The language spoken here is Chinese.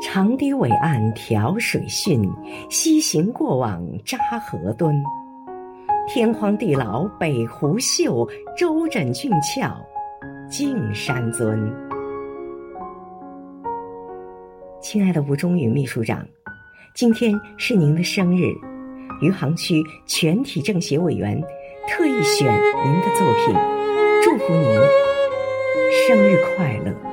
长堤伟岸调水汛，西行过往扎河墩。天荒地老北湖秀，周枕俊俏敬山尊。亲爱的吴忠宇秘书长，今天是您的生日，余杭区全体政协委员特意选您的作品，祝福您生日快乐。